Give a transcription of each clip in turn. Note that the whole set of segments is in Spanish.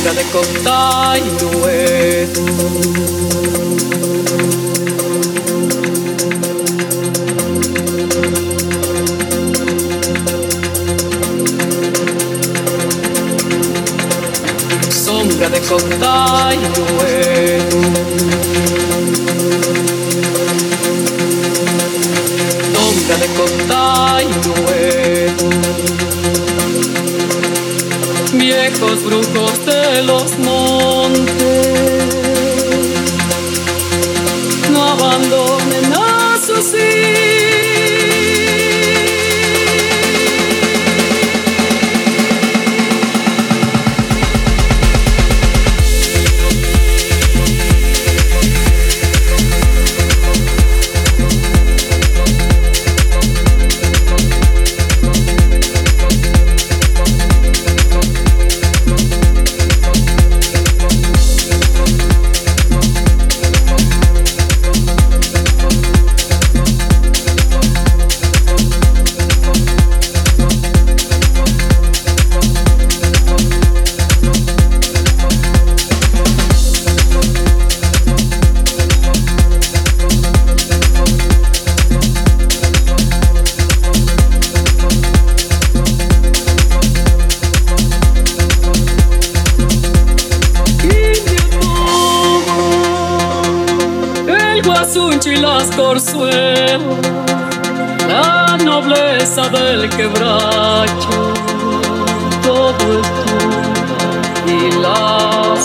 sombra de Containueto. Sombra de Containueto. Sombra de Viejos brujos de los montes no abandonen a sus hijos. Corzuelas, la nobleza del quebracho, todo es tuyo y las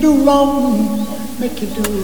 do wrong, make you do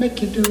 make you do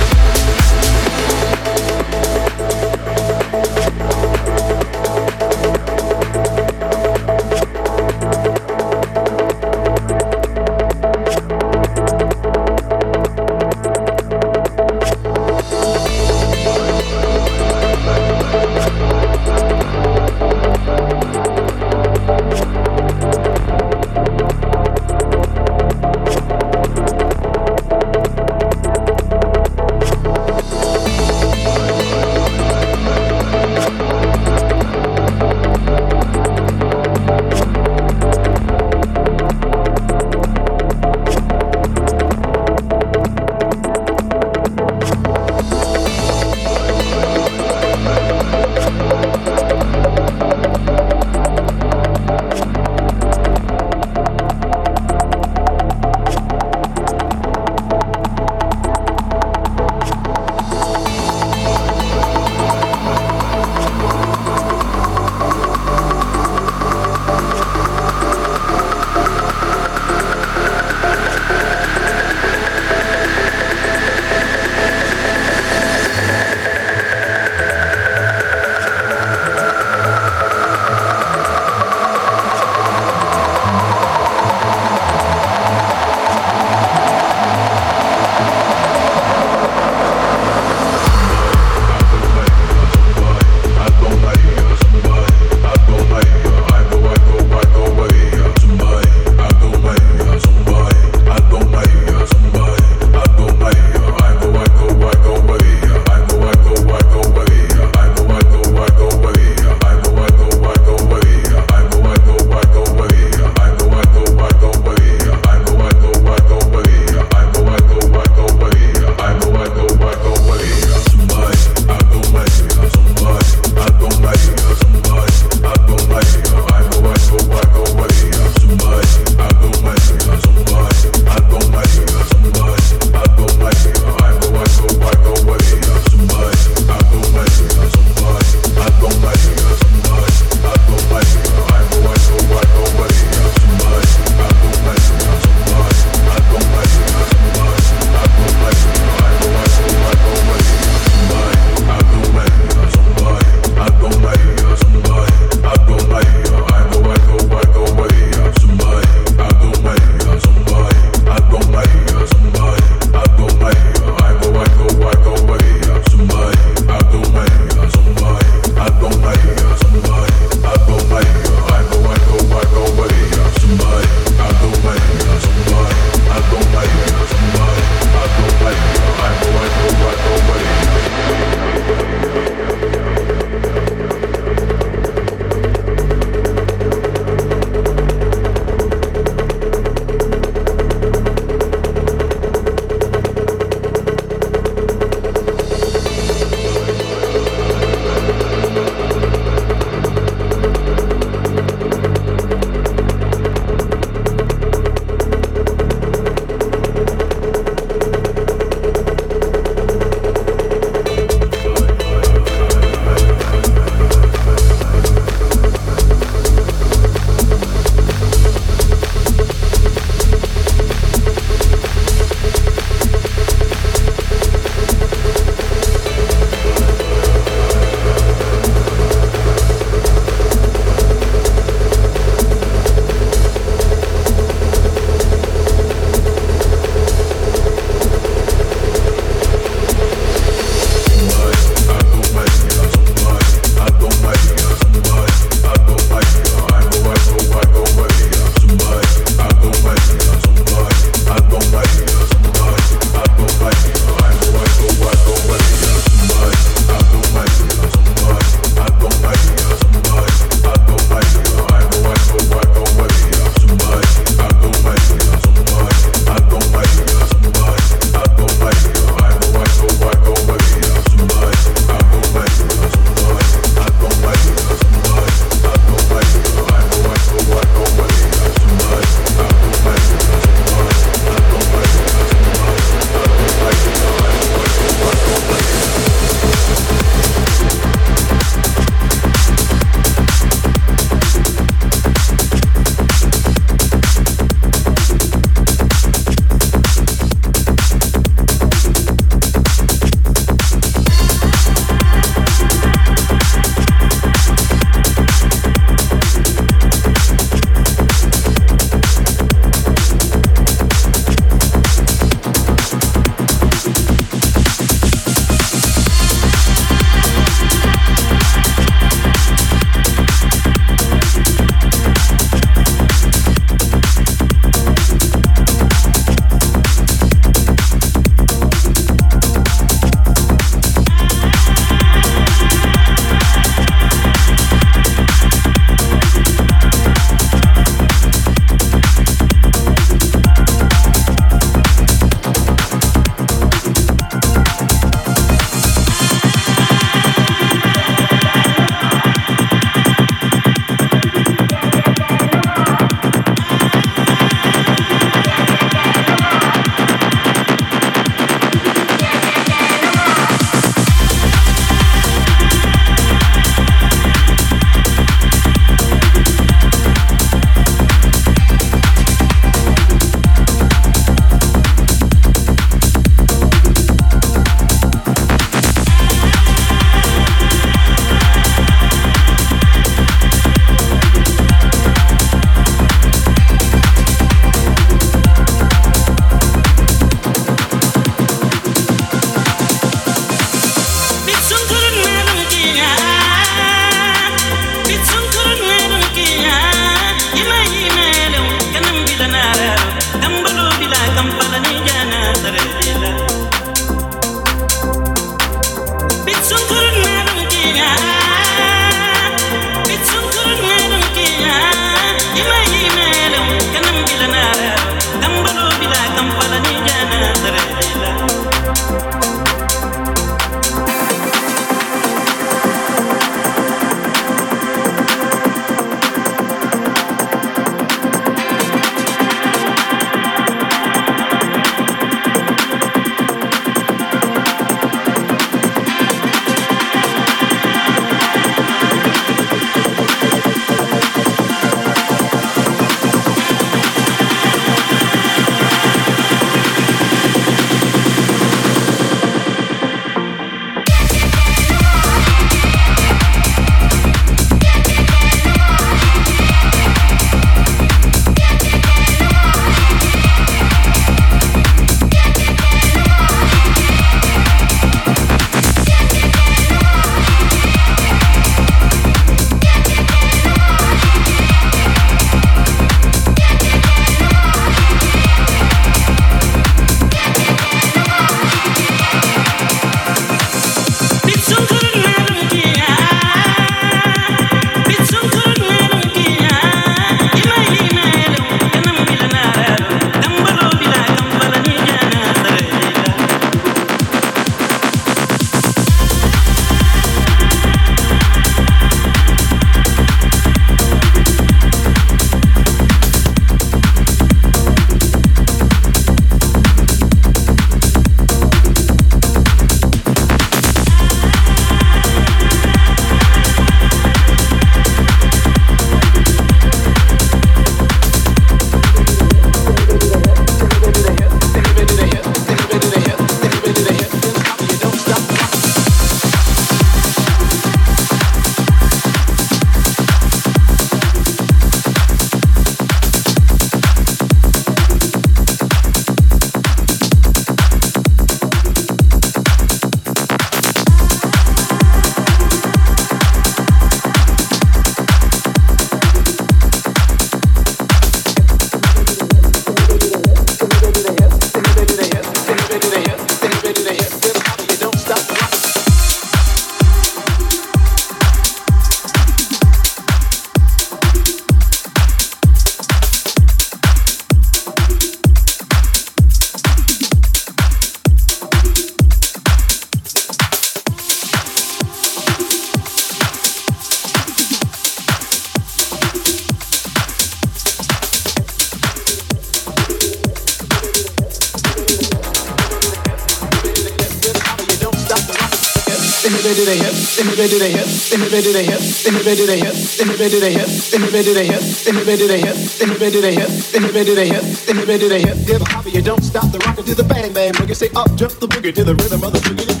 in the bed of the hip, in the bed of the hip, in the bed of the hip, in the bed of the hip, in the bed of the hip, in the bed of the hip, in the bed of the hip. Dip hopper, you don't stop the rocker to the bang bang boogie. Say up, jump the boogie to the rhythm of the boogie.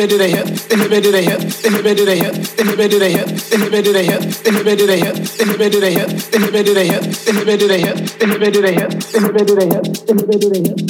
me do the hip, the hip me do the hip, the hip me do the hip, the hip me do the hip, the hip me do the hip, the hip me do the hip, the hip me do the hip, the hip me do the hip, the hip me do the hip, the hip me do the hip, the hip me do the hip, the hip me do the hip, the hip me do the hip.